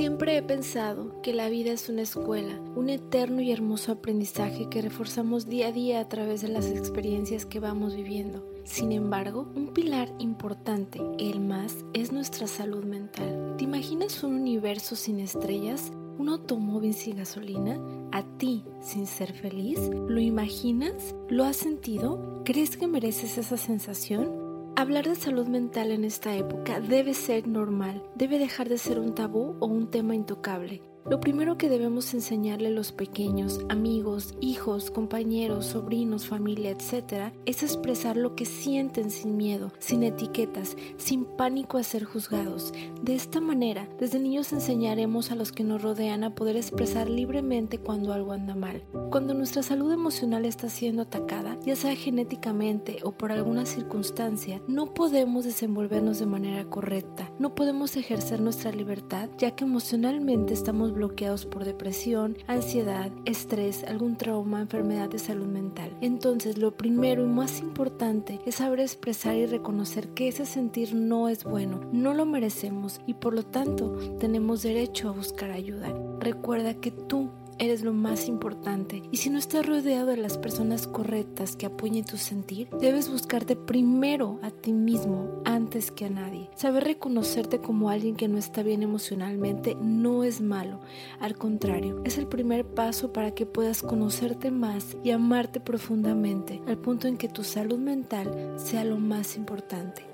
Siempre he pensado que la vida es una escuela, un eterno y hermoso aprendizaje que reforzamos día a día a través de las experiencias que vamos viviendo. Sin embargo, un pilar importante, el más, es nuestra salud mental. ¿Te imaginas un universo sin estrellas? ¿Un automóvil sin gasolina? ¿A ti sin ser feliz? ¿Lo imaginas? ¿Lo has sentido? ¿Crees que mereces esa sensación? Hablar de salud mental en esta época debe ser normal, debe dejar de ser un tabú o un tema intocable. Lo primero que debemos enseñarle a los pequeños, amigos, hijos, compañeros, sobrinos, familia, etc., es expresar lo que sienten sin miedo, sin etiquetas, sin pánico a ser juzgados. De esta manera, desde niños enseñaremos a los que nos rodean a poder expresar libremente cuando algo anda mal. Cuando nuestra salud emocional está siendo atacada, ya sea genéticamente o por alguna circunstancia, no podemos desenvolvernos de manera correcta, no podemos ejercer nuestra libertad, ya que emocionalmente estamos bloqueados por depresión, ansiedad, estrés, algún trauma, enfermedad de salud mental. Entonces, lo primero y más importante es saber expresar y reconocer que ese sentir no es bueno, no lo merecemos y por lo tanto tenemos derecho a buscar ayuda. Recuerda que tú eres lo más importante y si no estás rodeado de las personas correctas que apoyen tu sentir, debes buscarte primero a ti mismo antes que a nadie. Saber reconocerte como alguien que no está bien emocionalmente no es malo, al contrario, es el primer paso para que puedas conocerte más y amarte profundamente, al punto en que tu salud mental sea lo más importante.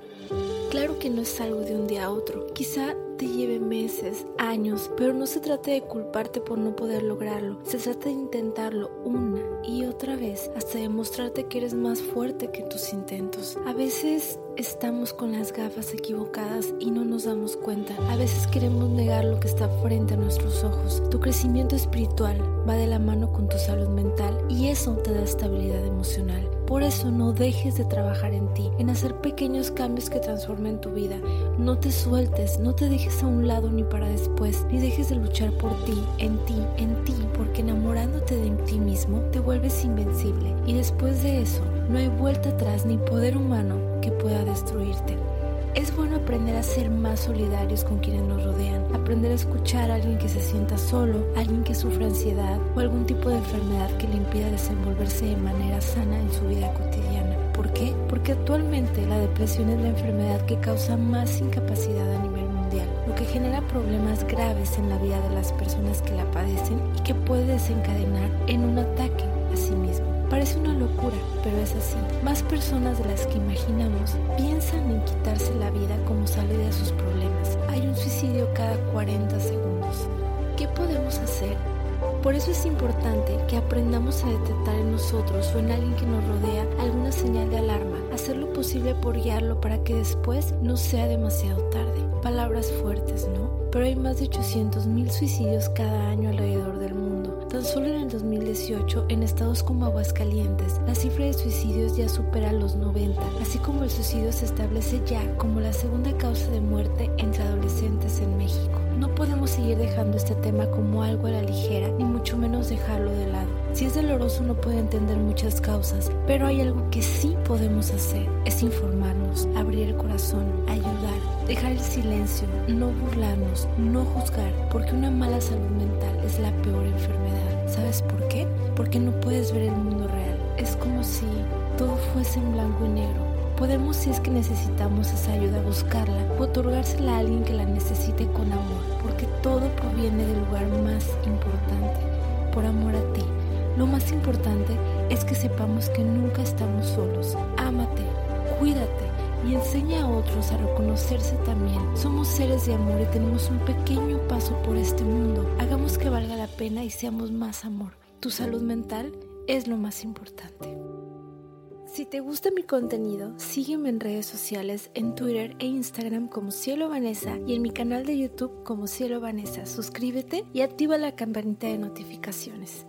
Claro que no es algo de un día a otro, quizá te lleve meses, años, pero no se trata de culparte por no poder lograrlo, se trata de intentarlo una y otra vez hasta demostrarte que eres más fuerte que tus intentos. A veces estamos con las gafas equivocadas y no nos damos cuenta. A veces queremos negar lo que está frente a nuestros ojos. Tu crecimiento espiritual va de la mano con tu salud mental y eso te da estabilidad emocional. Por eso no dejes de trabajar en ti, en hacer pequeños cambios que transformen tu vida. No te sueltes, no te dejes a un lado ni para después, ni dejes de luchar por ti, en ti, en ti, porque enamorándote de ti mismo te vuelves invencible. Y después de eso, no hay vuelta atrás ni poder humano que pueda destruirte. Es bueno aprender a ser más solidarios con quienes nos rodean, aprender a escuchar a alguien que se sienta solo, alguien que sufra ansiedad o algún tipo de enfermedad que le impida desenvolverse de manera sana en su vida cotidiana. ¿Por qué? Porque actualmente la depresión es la enfermedad que causa más incapacidad a nivel genera problemas graves en la vida de las personas que la padecen y que puede desencadenar en un ataque a sí mismo. Parece una locura, pero es así. Más personas de las que imaginamos piensan en quitarse la vida como salida a sus problemas. Hay un suicidio cada 40 segundos. ¿Qué podemos hacer? Por eso es importante que aprendamos a detectar en nosotros o en alguien que nos rodea alguna señal de alarma, hacer lo posible por guiarlo para que después no sea demasiado tarde. Palabras fuertes, ¿no? Pero hay más de 800.000 suicidios cada año alrededor del mundo Tan solo en el 2018, en estados como Aguascalientes, la cifra de suicidios ya supera los 90, así como el suicidio se establece ya como la segunda causa de muerte entre adolescentes en México. No podemos seguir dejando este tema como algo a la ligera, ni mucho menos dejarlo de lado. Si es doloroso no puede entender muchas causas, pero hay algo que sí podemos hacer, es informarnos, abrir el corazón, ayudar, dejar el silencio, no burlarnos, no juzgar, porque una mala salud mental es la peor enfermedad. ¿Sabes por qué? Porque no puedes ver el mundo real. Es como si todo fuese en blanco y negro. Podemos, si es que necesitamos esa ayuda, buscarla otorgársela a alguien que la necesite con amor, porque todo proviene del lugar más importante, por amor a ti. Lo más importante es que sepamos que nunca estamos solos. Y enseña a otros a reconocerse también. Somos seres de amor y tenemos un pequeño paso por este mundo. Hagamos que valga la pena y seamos más amor. Tu salud mental es lo más importante. Si te gusta mi contenido, sígueme en redes sociales, en Twitter e Instagram como Cielo Vanessa y en mi canal de YouTube como Cielo Vanessa. Suscríbete y activa la campanita de notificaciones.